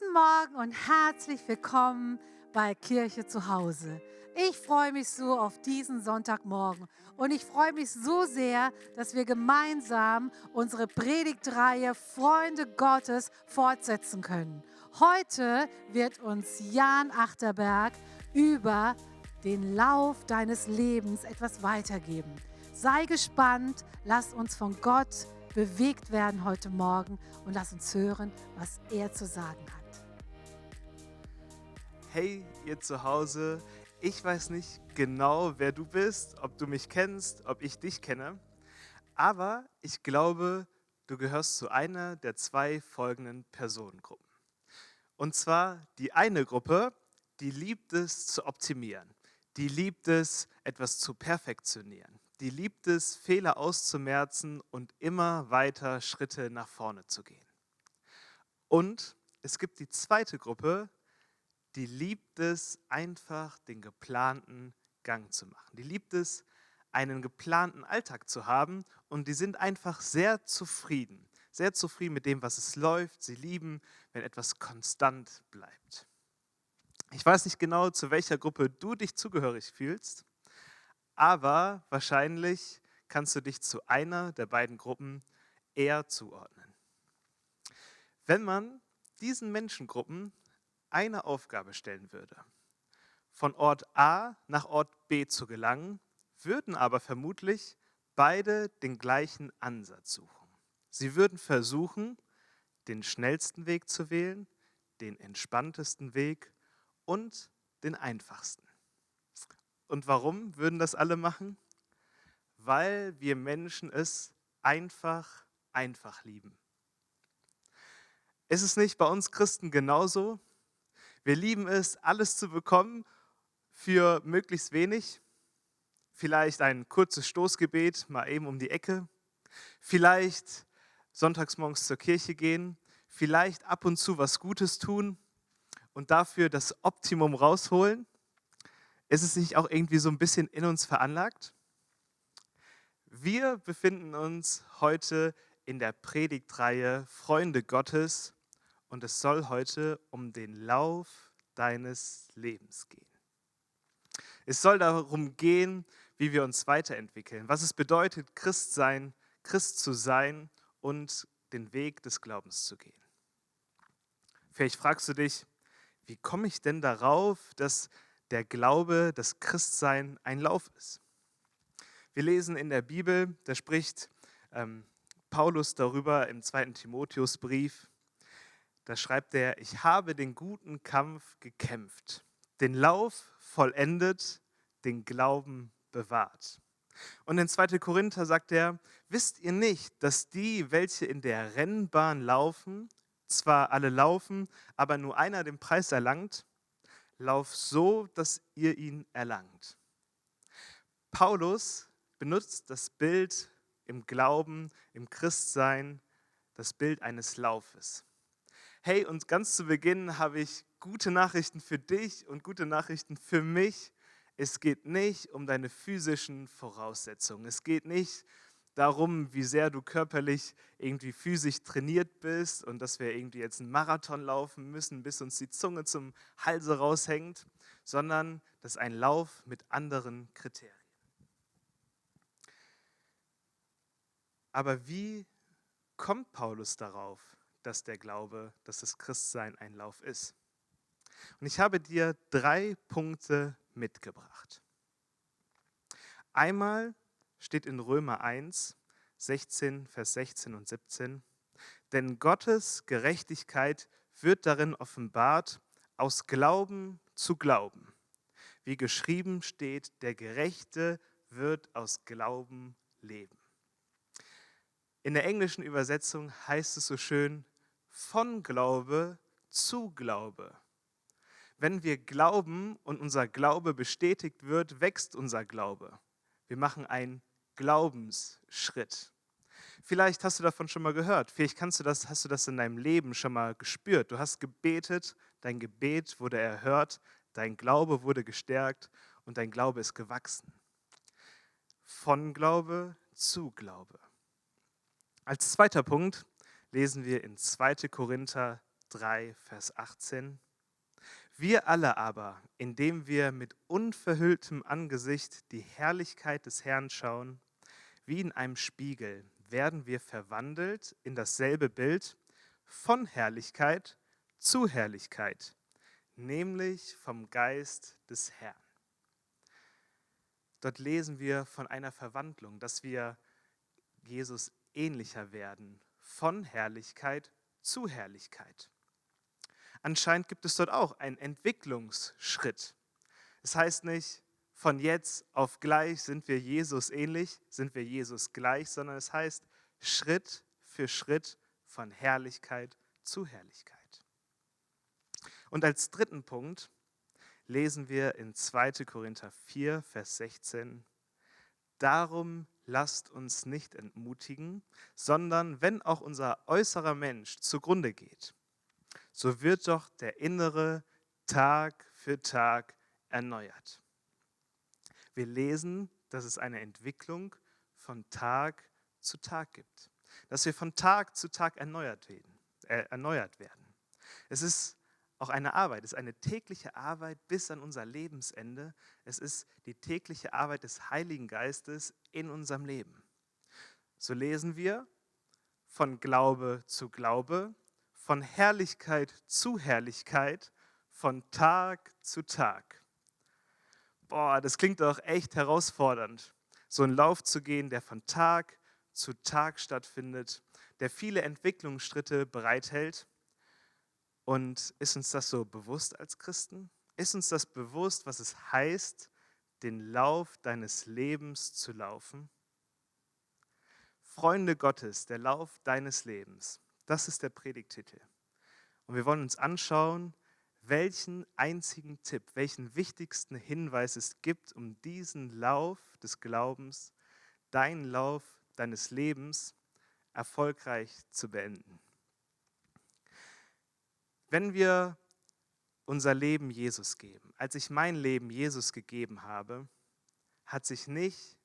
Guten Morgen und herzlich willkommen bei Kirche zu Hause. Ich freue mich so auf diesen Sonntagmorgen und ich freue mich so sehr, dass wir gemeinsam unsere Predigtreihe Freunde Gottes fortsetzen können. Heute wird uns Jan Achterberg über den Lauf deines Lebens etwas weitergeben. Sei gespannt, lass uns von Gott bewegt werden heute Morgen und lass uns hören, was er zu sagen hat. Hey, ihr zu Hause, ich weiß nicht genau, wer du bist, ob du mich kennst, ob ich dich kenne, aber ich glaube, du gehörst zu einer der zwei folgenden Personengruppen. Und zwar die eine Gruppe, die liebt es zu optimieren, die liebt es, etwas zu perfektionieren, die liebt es, Fehler auszumerzen und immer weiter Schritte nach vorne zu gehen. Und es gibt die zweite Gruppe, die liebt es, einfach den geplanten Gang zu machen. Die liebt es, einen geplanten Alltag zu haben und die sind einfach sehr zufrieden. Sehr zufrieden mit dem, was es läuft. Sie lieben, wenn etwas konstant bleibt. Ich weiß nicht genau, zu welcher Gruppe du dich zugehörig fühlst aber wahrscheinlich kannst du dich zu einer der beiden Gruppen eher zuordnen. Wenn man diesen Menschengruppen eine Aufgabe stellen würde, von Ort A nach Ort B zu gelangen, würden aber vermutlich beide den gleichen Ansatz suchen. Sie würden versuchen, den schnellsten Weg zu wählen, den entspanntesten Weg und den einfachsten. Und warum würden das alle machen? Weil wir Menschen es einfach, einfach lieben. Ist es nicht bei uns Christen genauso? Wir lieben es, alles zu bekommen für möglichst wenig. Vielleicht ein kurzes Stoßgebet, mal eben um die Ecke. Vielleicht sonntags morgens zur Kirche gehen. Vielleicht ab und zu was Gutes tun und dafür das Optimum rausholen. Ist es nicht auch irgendwie so ein bisschen in uns veranlagt? Wir befinden uns heute in der Predigtreihe Freunde Gottes und es soll heute um den Lauf deines Lebens gehen. Es soll darum gehen, wie wir uns weiterentwickeln, was es bedeutet, Christ sein, Christ zu sein und den Weg des Glaubens zu gehen. Vielleicht fragst du dich, wie komme ich denn darauf, dass der Glaube, das Christsein ein Lauf ist. Wir lesen in der Bibel, da spricht ähm, Paulus darüber im zweiten Timotheusbrief. Da schreibt er, ich habe den guten Kampf gekämpft, den Lauf vollendet, den Glauben bewahrt. Und in 2. Korinther sagt er, wisst ihr nicht, dass die, welche in der Rennbahn laufen, zwar alle laufen, aber nur einer den Preis erlangt? Lauf so, dass ihr ihn erlangt. Paulus benutzt das Bild im Glauben, im Christsein, das Bild eines Laufes. Hey, und ganz zu Beginn habe ich gute Nachrichten für dich und gute Nachrichten für mich. Es geht nicht um deine physischen Voraussetzungen. Es geht nicht um darum, wie sehr du körperlich irgendwie physisch trainiert bist und dass wir irgendwie jetzt einen Marathon laufen müssen, bis uns die Zunge zum Halse raushängt, sondern das ist ein Lauf mit anderen Kriterien. Aber wie kommt Paulus darauf, dass der Glaube, dass das Christsein ein Lauf ist? Und ich habe dir drei Punkte mitgebracht. Einmal steht in Römer 1, 16, Vers 16 und 17. Denn Gottes Gerechtigkeit wird darin offenbart, aus Glauben zu glauben. Wie geschrieben steht, der Gerechte wird aus Glauben leben. In der englischen Übersetzung heißt es so schön, von Glaube zu Glaube. Wenn wir glauben und unser Glaube bestätigt wird, wächst unser Glaube. Wir machen einen Glaubensschritt. Vielleicht hast du davon schon mal gehört. Vielleicht kannst du das, hast du das in deinem Leben schon mal gespürt. Du hast gebetet, dein Gebet wurde erhört, dein Glaube wurde gestärkt und dein Glaube ist gewachsen. Von Glaube zu Glaube. Als zweiter Punkt lesen wir in 2. Korinther 3, Vers 18. Wir alle aber, indem wir mit unverhülltem Angesicht die Herrlichkeit des Herrn schauen, wie in einem Spiegel, werden wir verwandelt in dasselbe Bild von Herrlichkeit zu Herrlichkeit, nämlich vom Geist des Herrn. Dort lesen wir von einer Verwandlung, dass wir Jesus ähnlicher werden, von Herrlichkeit zu Herrlichkeit. Anscheinend gibt es dort auch einen Entwicklungsschritt. Es heißt nicht, von jetzt auf gleich sind wir Jesus ähnlich, sind wir Jesus gleich, sondern es heißt Schritt für Schritt von Herrlichkeit zu Herrlichkeit. Und als dritten Punkt lesen wir in 2. Korinther 4, Vers 16, Darum lasst uns nicht entmutigen, sondern wenn auch unser äußerer Mensch zugrunde geht, so wird doch der innere Tag für Tag erneuert. Wir lesen, dass es eine Entwicklung von Tag zu Tag gibt, dass wir von Tag zu Tag erneuert werden. Äh, erneuert werden. Es ist auch eine Arbeit, es ist eine tägliche Arbeit bis an unser Lebensende. Es ist die tägliche Arbeit des Heiligen Geistes in unserem Leben. So lesen wir von Glaube zu Glaube, von Herrlichkeit zu Herrlichkeit, von Tag zu Tag. Boah, das klingt doch echt herausfordernd, so einen Lauf zu gehen, der von Tag zu Tag stattfindet, der viele Entwicklungsschritte bereithält. Und ist uns das so bewusst als Christen? Ist uns das bewusst, was es heißt, den Lauf deines Lebens zu laufen? Freunde Gottes, der Lauf deines Lebens. Das ist der Predigtitel. Und wir wollen uns anschauen, welchen einzigen Tipp, welchen wichtigsten Hinweis es gibt, um diesen Lauf des Glaubens, deinen Lauf deines Lebens erfolgreich zu beenden. Wenn wir unser Leben Jesus geben, als ich mein Leben Jesus gegeben habe, hat sich nicht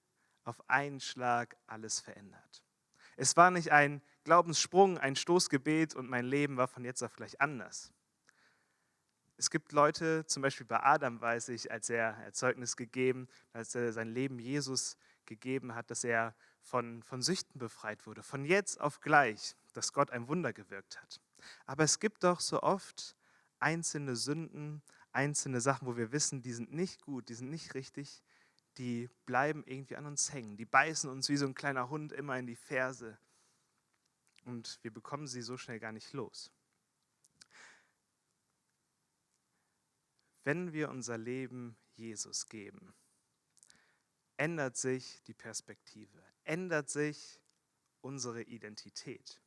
auf einen Schlag alles verändert. Es war nicht ein Glaubenssprung, ein Stoßgebet und mein Leben war von jetzt auf gleich anders. Es gibt Leute, zum Beispiel bei Adam weiß ich, als er Erzeugnis gegeben, als er sein Leben Jesus gegeben hat, dass er von, von Süchten befreit wurde, von jetzt auf gleich, dass Gott ein Wunder gewirkt hat. Aber es gibt doch so oft einzelne Sünden, einzelne Sachen, wo wir wissen, die sind nicht gut, die sind nicht richtig, die bleiben irgendwie an uns hängen, die beißen uns wie so ein kleiner Hund immer in die Ferse und wir bekommen sie so schnell gar nicht los. Wenn wir unser Leben Jesus geben, ändert sich die Perspektive, ändert sich unsere Identität.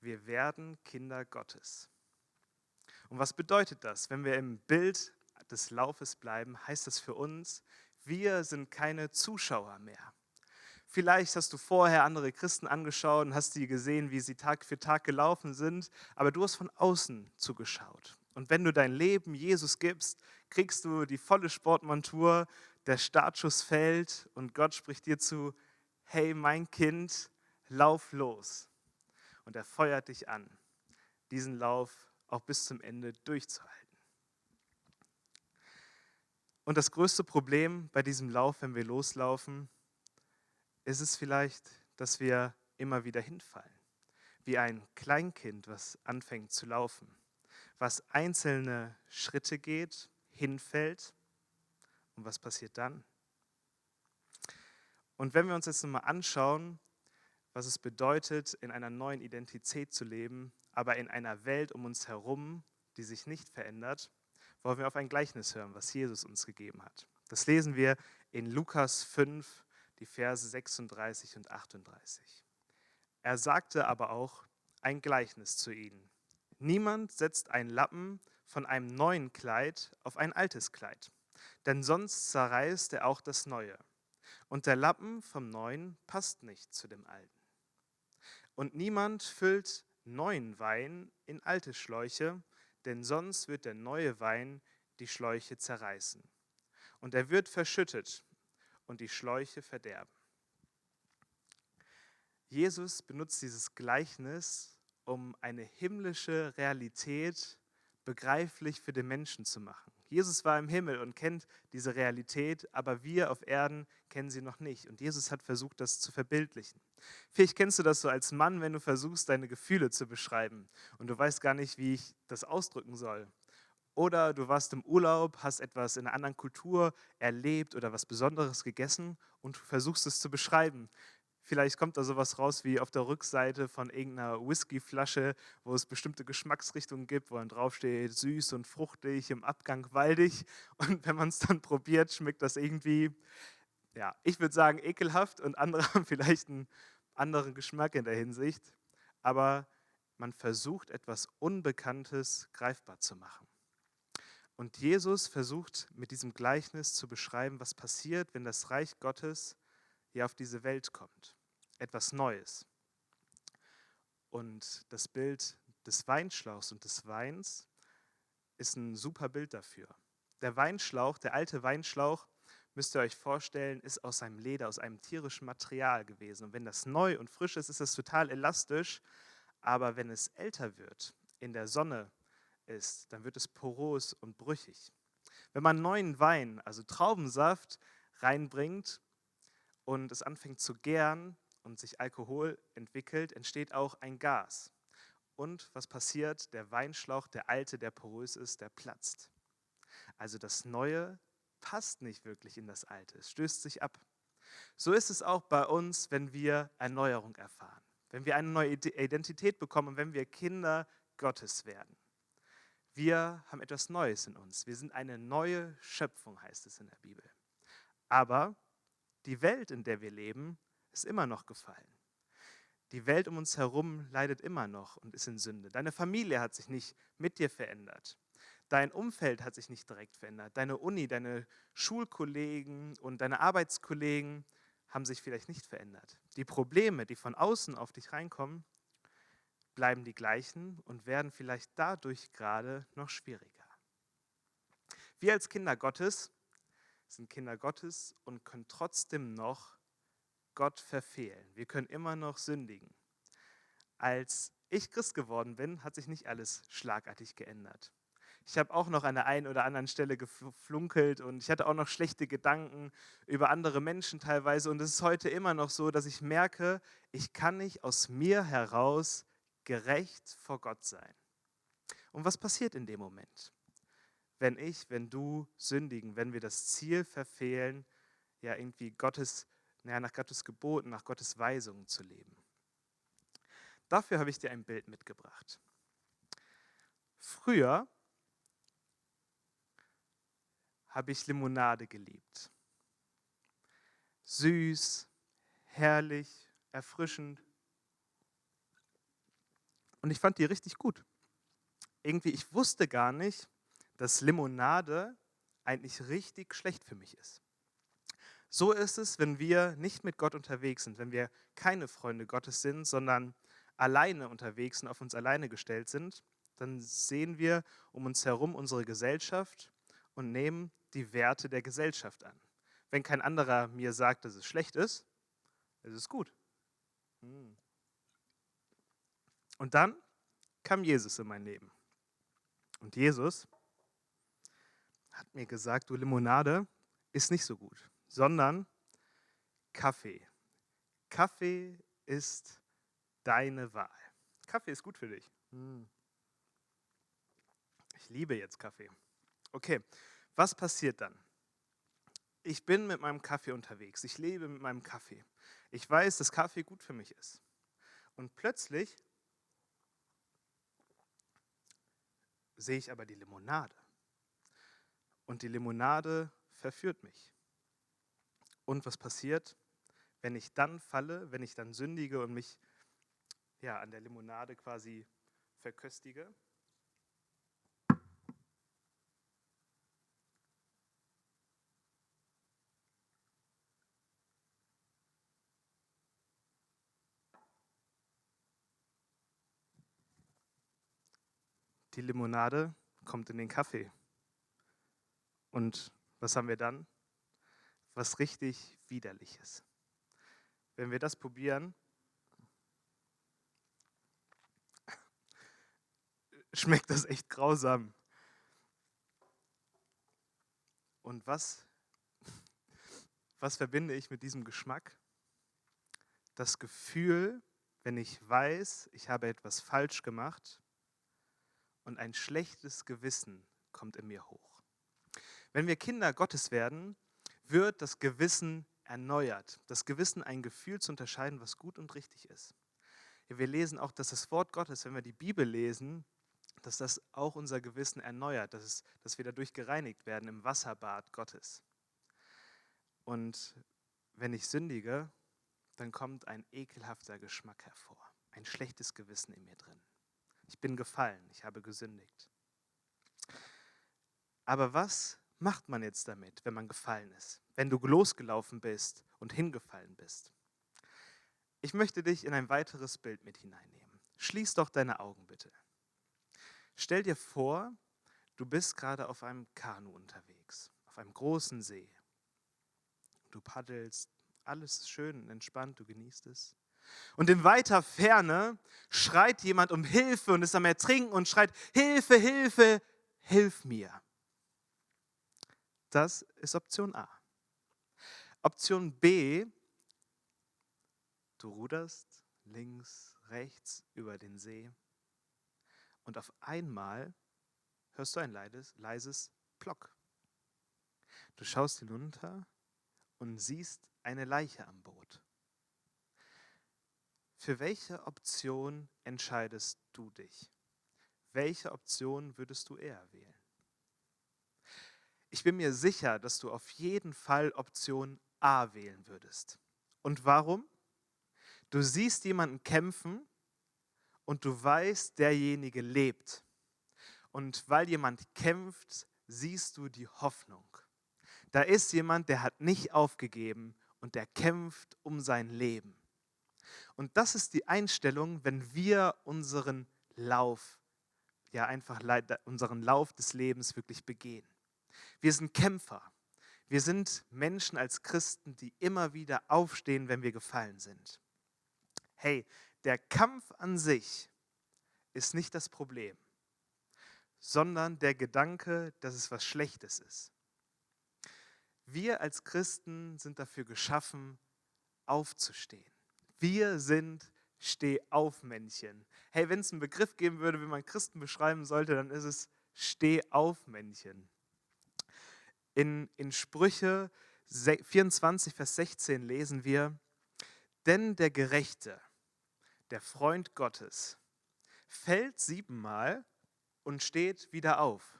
Wir werden Kinder Gottes. Und was bedeutet das? Wenn wir im Bild des Laufes bleiben, heißt das für uns, wir sind keine Zuschauer mehr. Vielleicht hast du vorher andere Christen angeschaut und hast die gesehen, wie sie Tag für Tag gelaufen sind, aber du hast von außen zugeschaut. Und wenn du dein Leben Jesus gibst, kriegst du die volle Sportmontur, der Startschuss fällt und Gott spricht dir zu, hey mein Kind, lauf los. Und er feuert dich an, diesen Lauf auch bis zum Ende durchzuhalten. Und das größte Problem bei diesem Lauf, wenn wir loslaufen, ist es vielleicht, dass wir immer wieder hinfallen. Wie ein Kleinkind, was anfängt zu laufen, was einzelne Schritte geht, hinfällt. Und was passiert dann? Und wenn wir uns jetzt nochmal anschauen, was es bedeutet, in einer neuen Identität zu leben, aber in einer Welt um uns herum, die sich nicht verändert, wollen wir auf ein Gleichnis hören, was Jesus uns gegeben hat. Das lesen wir in Lukas 5, die Verse 36 und 38. Er sagte aber auch ein Gleichnis zu ihnen. Niemand setzt einen Lappen von einem neuen Kleid auf ein altes Kleid, denn sonst zerreißt er auch das neue. Und der Lappen vom neuen passt nicht zu dem alten. Und niemand füllt neuen Wein in alte Schläuche, denn sonst wird der neue Wein die Schläuche zerreißen. Und er wird verschüttet und die Schläuche verderben. Jesus benutzt dieses Gleichnis, um eine himmlische Realität begreiflich für den Menschen zu machen. Jesus war im Himmel und kennt diese Realität, aber wir auf Erden kennen sie noch nicht. Und Jesus hat versucht, das zu verbildlichen. Vielleicht kennst du das so als Mann, wenn du versuchst, deine Gefühle zu beschreiben und du weißt gar nicht, wie ich das ausdrücken soll. Oder du warst im Urlaub, hast etwas in einer anderen Kultur erlebt oder was Besonderes gegessen und du versuchst es zu beschreiben. Vielleicht kommt da sowas raus wie auf der Rückseite von irgendeiner Whiskyflasche, wo es bestimmte Geschmacksrichtungen gibt, wo dann draufsteht, süß und fruchtig, im Abgang waldig. Und wenn man es dann probiert, schmeckt das irgendwie, ja, ich würde sagen ekelhaft und andere haben vielleicht einen anderen Geschmack in der Hinsicht. Aber man versucht etwas Unbekanntes greifbar zu machen. Und Jesus versucht mit diesem Gleichnis zu beschreiben, was passiert, wenn das Reich Gottes hier auf diese Welt kommt etwas Neues. Und das Bild des Weinschlauchs und des Weins ist ein super Bild dafür. Der Weinschlauch, der alte Weinschlauch, müsst ihr euch vorstellen, ist aus einem Leder, aus einem tierischen Material gewesen. Und wenn das neu und frisch ist, ist das total elastisch. Aber wenn es älter wird, in der Sonne ist, dann wird es poros und brüchig. Wenn man neuen Wein, also Traubensaft, reinbringt und es anfängt zu gären, und sich Alkohol entwickelt, entsteht auch ein Gas. Und was passiert? Der Weinschlauch, der alte, der porös ist, der platzt. Also das Neue passt nicht wirklich in das Alte, es stößt sich ab. So ist es auch bei uns, wenn wir Erneuerung erfahren, wenn wir eine neue Identität bekommen, wenn wir Kinder Gottes werden. Wir haben etwas Neues in uns. Wir sind eine neue Schöpfung, heißt es in der Bibel. Aber die Welt, in der wir leben, ist immer noch gefallen. Die Welt um uns herum leidet immer noch und ist in Sünde. Deine Familie hat sich nicht mit dir verändert. Dein Umfeld hat sich nicht direkt verändert. Deine Uni, deine Schulkollegen und deine Arbeitskollegen haben sich vielleicht nicht verändert. Die Probleme, die von außen auf dich reinkommen, bleiben die gleichen und werden vielleicht dadurch gerade noch schwieriger. Wir als Kinder Gottes sind Kinder Gottes und können trotzdem noch Gott verfehlen. Wir können immer noch sündigen. Als ich Christ geworden bin, hat sich nicht alles schlagartig geändert. Ich habe auch noch an der einen oder anderen Stelle geflunkelt und ich hatte auch noch schlechte Gedanken über andere Menschen teilweise. Und es ist heute immer noch so, dass ich merke, ich kann nicht aus mir heraus gerecht vor Gott sein. Und was passiert in dem Moment? Wenn ich, wenn du sündigen, wenn wir das Ziel verfehlen, ja irgendwie Gottes naja, nach Gottes Geboten, nach Gottes Weisungen zu leben. Dafür habe ich dir ein Bild mitgebracht. Früher habe ich Limonade geliebt. Süß, herrlich, erfrischend. Und ich fand die richtig gut. Irgendwie, ich wusste gar nicht, dass Limonade eigentlich richtig schlecht für mich ist. So ist es, wenn wir nicht mit Gott unterwegs sind, wenn wir keine Freunde Gottes sind, sondern alleine unterwegs und auf uns alleine gestellt sind, dann sehen wir um uns herum unsere Gesellschaft und nehmen die Werte der Gesellschaft an. Wenn kein anderer mir sagt, dass es schlecht ist, ist es gut. Hm. Und dann kam Jesus in mein Leben. Und Jesus hat mir gesagt, du Limonade ist nicht so gut sondern Kaffee. Kaffee ist deine Wahl. Kaffee ist gut für dich. Hm. Ich liebe jetzt Kaffee. Okay, was passiert dann? Ich bin mit meinem Kaffee unterwegs. Ich lebe mit meinem Kaffee. Ich weiß, dass Kaffee gut für mich ist. Und plötzlich sehe ich aber die Limonade. Und die Limonade verführt mich. Und was passiert, wenn ich dann falle, wenn ich dann sündige und mich ja, an der Limonade quasi verköstige? Die Limonade kommt in den Kaffee. Und was haben wir dann? Was richtig widerliches. Wenn wir das probieren, schmeckt das echt grausam. Und was, was verbinde ich mit diesem Geschmack? Das Gefühl, wenn ich weiß, ich habe etwas falsch gemacht und ein schlechtes Gewissen kommt in mir hoch. Wenn wir Kinder Gottes werden, wird das Gewissen erneuert. Das Gewissen ein Gefühl zu unterscheiden, was gut und richtig ist. Wir lesen auch, dass das Wort Gottes, wenn wir die Bibel lesen, dass das auch unser Gewissen erneuert, dass, es, dass wir dadurch gereinigt werden im Wasserbad Gottes. Und wenn ich sündige, dann kommt ein ekelhafter Geschmack hervor, ein schlechtes Gewissen in mir drin. Ich bin gefallen, ich habe gesündigt. Aber was macht man jetzt damit, wenn man gefallen ist, wenn du losgelaufen bist und hingefallen bist? Ich möchte dich in ein weiteres Bild mit hineinnehmen. Schließ doch deine Augen bitte. Stell dir vor, du bist gerade auf einem Kanu unterwegs, auf einem großen See. Du paddelst, alles ist schön und entspannt, du genießt es. Und in weiter Ferne schreit jemand um Hilfe und ist am Ertrinken und schreit, Hilfe, Hilfe, hilf mir. Das ist Option A. Option B Du ruderst links, rechts über den See und auf einmal hörst du ein leises, leises Plock. Du schaust hinunter und siehst eine Leiche am Boot. Für welche Option entscheidest du dich? Welche Option würdest du eher wählen? Ich bin mir sicher, dass du auf jeden Fall Option A wählen würdest. Und warum? Du siehst jemanden kämpfen und du weißt, derjenige lebt. Und weil jemand kämpft, siehst du die Hoffnung. Da ist jemand, der hat nicht aufgegeben und der kämpft um sein Leben. Und das ist die Einstellung, wenn wir unseren Lauf, ja einfach unseren Lauf des Lebens wirklich begehen. Wir sind Kämpfer. Wir sind Menschen als Christen, die immer wieder aufstehen, wenn wir gefallen sind hey, der Kampf an sich ist nicht das Problem, sondern der Gedanke, dass es was Schlechtes ist. Wir als Christen sind dafür geschaffen, aufzustehen. Wir sind Steh-auf-Männchen. Hey, wenn es einen Begriff geben würde, wie man Christen beschreiben sollte, dann ist es Steh-auf-Männchen. In, in Sprüche 24, Vers 16 lesen wir, denn der Gerechte der Freund Gottes, fällt siebenmal und steht wieder auf.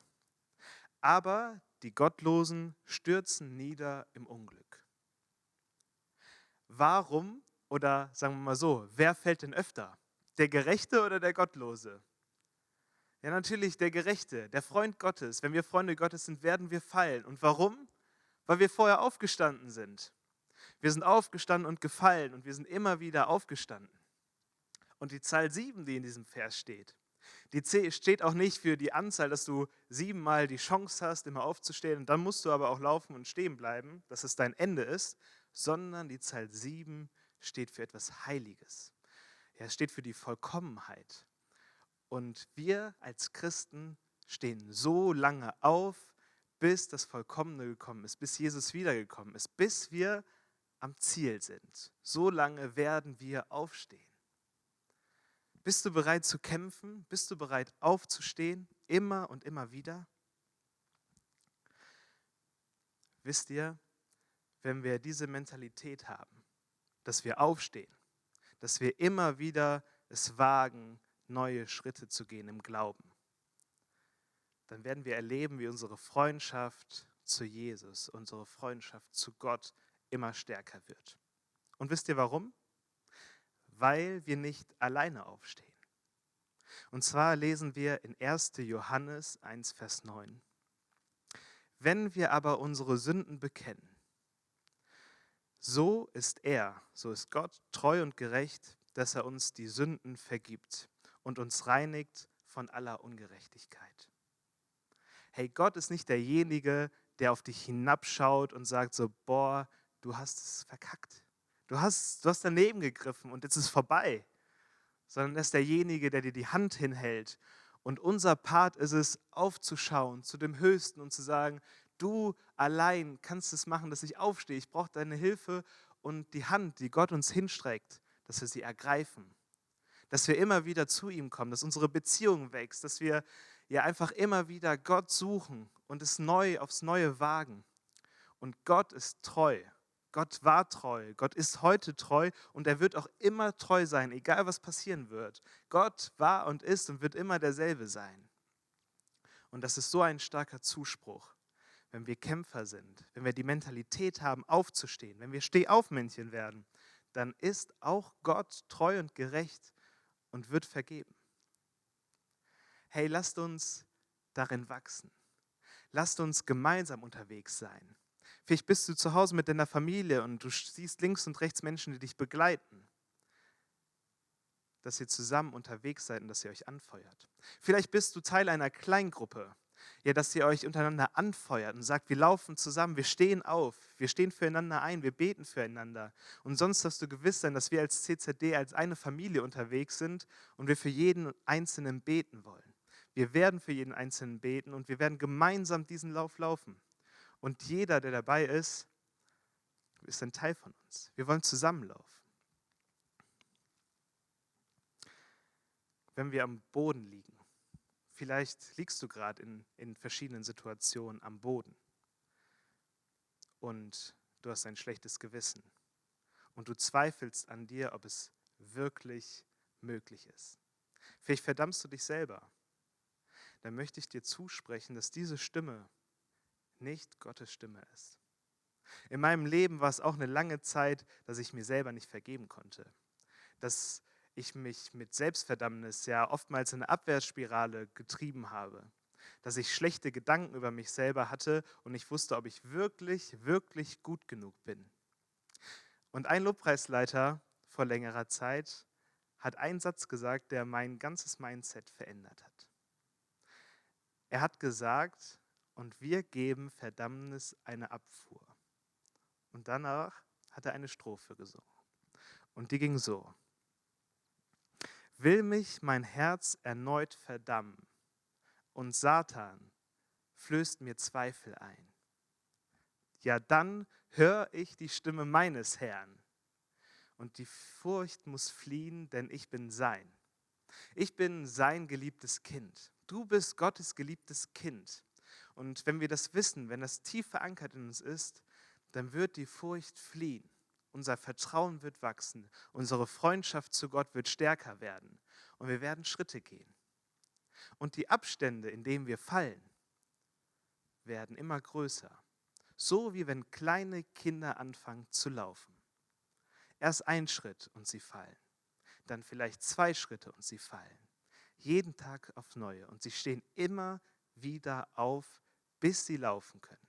Aber die Gottlosen stürzen nieder im Unglück. Warum, oder sagen wir mal so, wer fällt denn öfter? Der Gerechte oder der Gottlose? Ja, natürlich der Gerechte, der Freund Gottes. Wenn wir Freunde Gottes sind, werden wir fallen. Und warum? Weil wir vorher aufgestanden sind. Wir sind aufgestanden und gefallen und wir sind immer wieder aufgestanden. Und die Zahl 7, die in diesem Vers steht, die steht auch nicht für die Anzahl, dass du siebenmal die Chance hast, immer aufzustehen und dann musst du aber auch laufen und stehen bleiben, dass es dein Ende ist, sondern die Zahl 7 steht für etwas Heiliges. Ja, es steht für die Vollkommenheit. Und wir als Christen stehen so lange auf, bis das Vollkommene gekommen ist, bis Jesus wiedergekommen ist, bis wir am Ziel sind. So lange werden wir aufstehen. Bist du bereit zu kämpfen? Bist du bereit aufzustehen? Immer und immer wieder? Wisst ihr, wenn wir diese Mentalität haben, dass wir aufstehen, dass wir immer wieder es wagen, neue Schritte zu gehen im Glauben, dann werden wir erleben, wie unsere Freundschaft zu Jesus, unsere Freundschaft zu Gott immer stärker wird. Und wisst ihr warum? weil wir nicht alleine aufstehen. Und zwar lesen wir in 1. Johannes 1, Vers 9. Wenn wir aber unsere Sünden bekennen, so ist er, so ist Gott treu und gerecht, dass er uns die Sünden vergibt und uns reinigt von aller Ungerechtigkeit. Hey, Gott ist nicht derjenige, der auf dich hinabschaut und sagt so, boah, du hast es verkackt. Du hast, du hast daneben gegriffen und jetzt ist es vorbei. Sondern er ist derjenige, der dir die Hand hinhält Und unser Part ist es, aufzuschauen zu dem Höchsten und zu sagen, du allein kannst es machen, dass ich aufstehe. Ich brauche deine Hilfe und die Hand, die Gott uns hinstreckt, dass wir sie ergreifen. Dass wir immer wieder zu ihm kommen, dass unsere Beziehung wächst, dass wir ja einfach immer wieder Gott suchen und es neu aufs Neue wagen. Und Gott ist treu. Gott war treu. Gott ist heute treu und er wird auch immer treu sein, egal was passieren wird. Gott war und ist und wird immer derselbe sein. Und das ist so ein starker Zuspruch, wenn wir Kämpfer sind, wenn wir die Mentalität haben, aufzustehen, wenn wir Stehaufmännchen werden, dann ist auch Gott treu und gerecht und wird vergeben. Hey, lasst uns darin wachsen. Lasst uns gemeinsam unterwegs sein. Vielleicht bist du zu Hause mit deiner Familie und du siehst links und rechts Menschen, die dich begleiten. Dass ihr zusammen unterwegs seid und dass ihr euch anfeuert. Vielleicht bist du Teil einer Kleingruppe. Ja, dass ihr euch untereinander anfeuert und sagt, wir laufen zusammen, wir stehen auf, wir stehen füreinander ein, wir beten füreinander. Und sonst darfst du gewiss sein, dass wir als CZD als eine Familie unterwegs sind und wir für jeden Einzelnen beten wollen. Wir werden für jeden Einzelnen beten und wir werden gemeinsam diesen Lauf laufen. Und jeder, der dabei ist, ist ein Teil von uns. Wir wollen zusammenlaufen. Wenn wir am Boden liegen, vielleicht liegst du gerade in, in verschiedenen Situationen am Boden und du hast ein schlechtes Gewissen und du zweifelst an dir, ob es wirklich möglich ist. Vielleicht verdammst du dich selber. Dann möchte ich dir zusprechen, dass diese Stimme nicht Gottes Stimme ist. In meinem Leben war es auch eine lange Zeit, dass ich mir selber nicht vergeben konnte. Dass ich mich mit Selbstverdammnis ja oftmals in eine Abwärtsspirale getrieben habe. Dass ich schlechte Gedanken über mich selber hatte und ich wusste, ob ich wirklich, wirklich gut genug bin. Und ein Lobpreisleiter vor längerer Zeit hat einen Satz gesagt, der mein ganzes Mindset verändert hat. Er hat gesagt, und wir geben Verdammnis eine Abfuhr. Und danach hat er eine Strophe gesungen. Und die ging so. Will mich mein Herz erneut verdammen und Satan flößt mir Zweifel ein. Ja, dann höre ich die Stimme meines Herrn und die Furcht muss fliehen, denn ich bin sein. Ich bin sein geliebtes Kind. Du bist Gottes geliebtes Kind. Und wenn wir das wissen, wenn das tief verankert in uns ist, dann wird die Furcht fliehen. Unser Vertrauen wird wachsen. Unsere Freundschaft zu Gott wird stärker werden. Und wir werden Schritte gehen. Und die Abstände, in denen wir fallen, werden immer größer. So wie wenn kleine Kinder anfangen zu laufen. Erst ein Schritt und sie fallen. Dann vielleicht zwei Schritte und sie fallen. Jeden Tag auf neue. Und sie stehen immer wieder auf bis sie laufen können.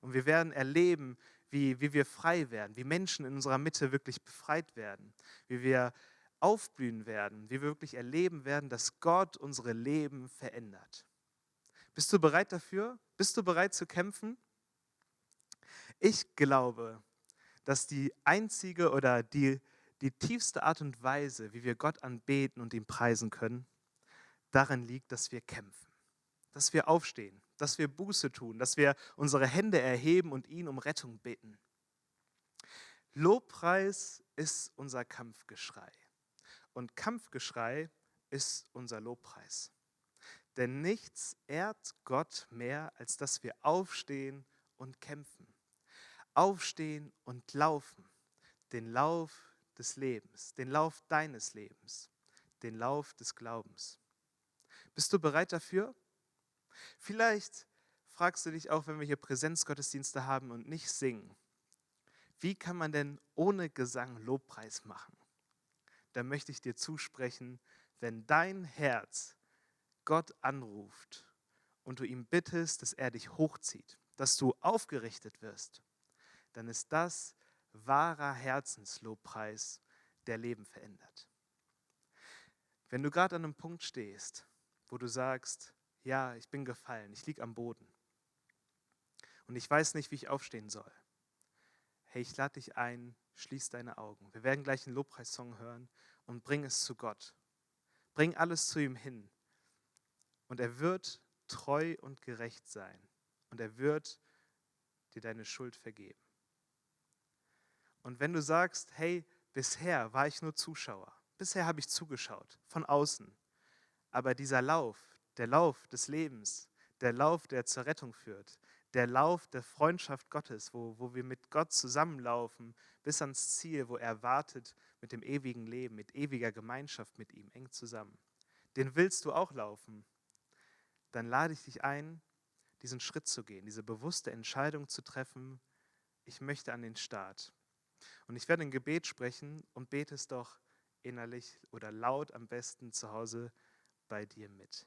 Und wir werden erleben, wie, wie wir frei werden, wie Menschen in unserer Mitte wirklich befreit werden, wie wir aufblühen werden, wie wir wirklich erleben werden, dass Gott unsere Leben verändert. Bist du bereit dafür? Bist du bereit zu kämpfen? Ich glaube, dass die einzige oder die, die tiefste Art und Weise, wie wir Gott anbeten und ihn preisen können, darin liegt, dass wir kämpfen, dass wir aufstehen, dass wir Buße tun, dass wir unsere Hände erheben und ihn um Rettung bitten. Lobpreis ist unser Kampfgeschrei und Kampfgeschrei ist unser Lobpreis. Denn nichts ehrt Gott mehr, als dass wir aufstehen und kämpfen. Aufstehen und laufen. Den Lauf des Lebens, den Lauf deines Lebens, den Lauf des Glaubens. Bist du bereit dafür? Vielleicht fragst du dich auch, wenn wir hier Präsenzgottesdienste haben und nicht singen, wie kann man denn ohne Gesang Lobpreis machen? Da möchte ich dir zusprechen, wenn dein Herz Gott anruft und du ihm bittest, dass er dich hochzieht, dass du aufgerichtet wirst, dann ist das wahrer Herzenslobpreis, der Leben verändert. Wenn du gerade an einem Punkt stehst, wo du sagst, ja, ich bin gefallen, ich liege am Boden und ich weiß nicht, wie ich aufstehen soll. Hey, ich lade dich ein, schließ deine Augen. Wir werden gleich einen Lobpreissong hören und bring es zu Gott. Bring alles zu ihm hin. und er wird treu und gerecht sein und er wird dir deine Schuld vergeben. Und wenn du sagst, hey, bisher war ich nur Zuschauer, bisher habe ich zugeschaut, von außen, aber dieser Lauf, der Lauf des Lebens, der Lauf, der zur Rettung führt, der Lauf der Freundschaft Gottes, wo, wo wir mit Gott zusammenlaufen bis ans Ziel, wo er wartet mit dem ewigen Leben, mit ewiger Gemeinschaft mit ihm eng zusammen. Den willst du auch laufen. Dann lade ich dich ein, diesen Schritt zu gehen, diese bewusste Entscheidung zu treffen, ich möchte an den Start. Und ich werde ein Gebet sprechen und bete es doch innerlich oder laut am besten zu Hause bei dir mit.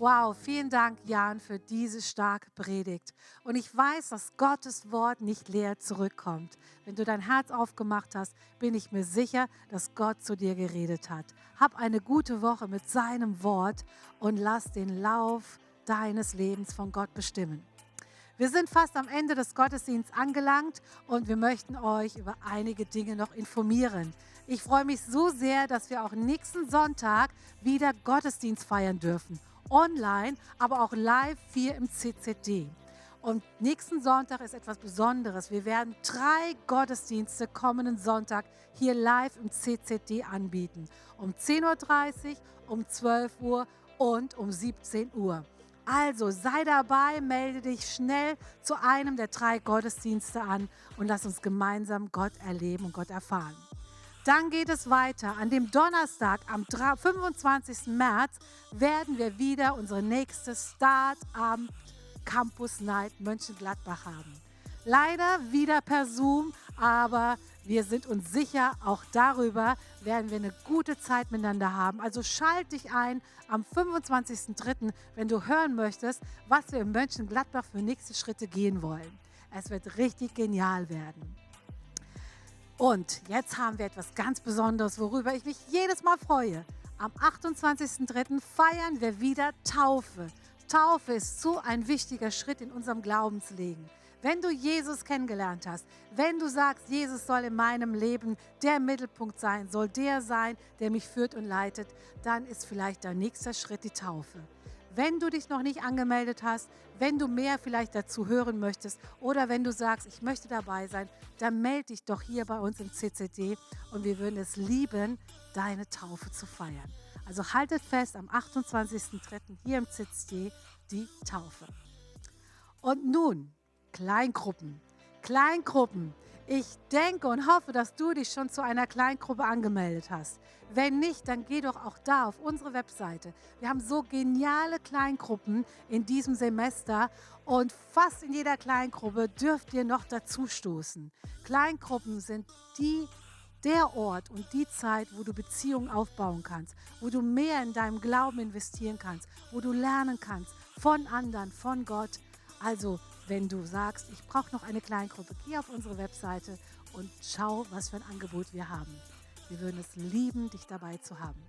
Wow, vielen Dank, Jan, für diese starke Predigt. Und ich weiß, dass Gottes Wort nicht leer zurückkommt. Wenn du dein Herz aufgemacht hast, bin ich mir sicher, dass Gott zu dir geredet hat. Hab eine gute Woche mit seinem Wort und lass den Lauf deines Lebens von Gott bestimmen. Wir sind fast am Ende des Gottesdienstes angelangt und wir möchten euch über einige Dinge noch informieren. Ich freue mich so sehr, dass wir auch nächsten Sonntag wieder Gottesdienst feiern dürfen online, aber auch live hier im CCD. Und nächsten Sonntag ist etwas Besonderes. Wir werden drei Gottesdienste kommenden Sonntag hier live im CCD anbieten. Um 10.30 Uhr, um 12 Uhr und um 17 Uhr. Also sei dabei, melde dich schnell zu einem der drei Gottesdienste an und lass uns gemeinsam Gott erleben und Gott erfahren. Dann geht es weiter. An dem Donnerstag, am 25. März, werden wir wieder unsere nächste Start am Campus Night Mönchengladbach haben. Leider wieder per Zoom, aber wir sind uns sicher, auch darüber werden wir eine gute Zeit miteinander haben. Also schalt dich ein am 25.03., wenn du hören möchtest, was wir in Mönchengladbach für nächste Schritte gehen wollen. Es wird richtig genial werden. Und jetzt haben wir etwas ganz Besonderes, worüber ich mich jedes Mal freue. Am 28.03. feiern wir wieder Taufe. Taufe ist so ein wichtiger Schritt in unserem Glaubensleben. Wenn du Jesus kennengelernt hast, wenn du sagst, Jesus soll in meinem Leben der Mittelpunkt sein, soll der sein, der mich führt und leitet, dann ist vielleicht dein nächster Schritt die Taufe. Wenn du dich noch nicht angemeldet hast, wenn du mehr vielleicht dazu hören möchtest oder wenn du sagst, ich möchte dabei sein, dann melde dich doch hier bei uns im CCD und wir würden es lieben, deine Taufe zu feiern. Also haltet fest, am 28.03. hier im CCD die Taufe. Und nun Kleingruppen. Kleingruppen. Ich denke und hoffe, dass du dich schon zu einer Kleingruppe angemeldet hast. Wenn nicht, dann geh doch auch da auf unsere Webseite. Wir haben so geniale Kleingruppen in diesem Semester und fast in jeder Kleingruppe dürft ihr noch dazu stoßen. Kleingruppen sind die der Ort und die Zeit, wo du Beziehungen aufbauen kannst, wo du mehr in deinem Glauben investieren kannst, wo du lernen kannst von anderen, von Gott. Also wenn du sagst, ich brauche noch eine Kleingruppe, geh auf unsere Webseite und schau, was für ein Angebot wir haben. Wir würden es lieben, dich dabei zu haben.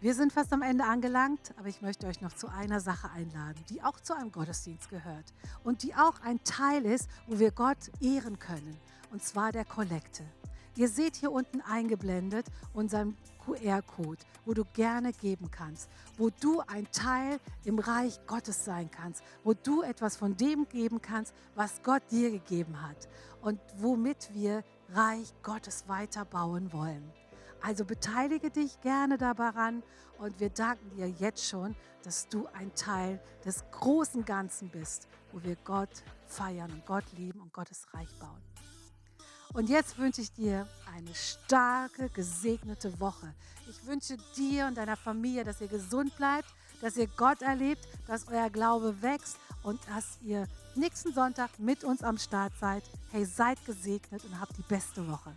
Wir sind fast am Ende angelangt, aber ich möchte euch noch zu einer Sache einladen, die auch zu einem Gottesdienst gehört und die auch ein Teil ist, wo wir Gott ehren können, und zwar der Kollekte. Ihr seht hier unten eingeblendet unseren QR-Code, wo du gerne geben kannst, wo du ein Teil im Reich Gottes sein kannst, wo du etwas von dem geben kannst, was Gott dir gegeben hat und womit wir Reich Gottes weiterbauen wollen. Also beteilige dich gerne daran und wir danken dir jetzt schon, dass du ein Teil des großen Ganzen bist, wo wir Gott feiern und Gott lieben und Gottes Reich bauen. Und jetzt wünsche ich dir eine starke, gesegnete Woche. Ich wünsche dir und deiner Familie, dass ihr gesund bleibt, dass ihr Gott erlebt, dass euer Glaube wächst und dass ihr nächsten Sonntag mit uns am Start seid. Hey, seid gesegnet und habt die beste Woche.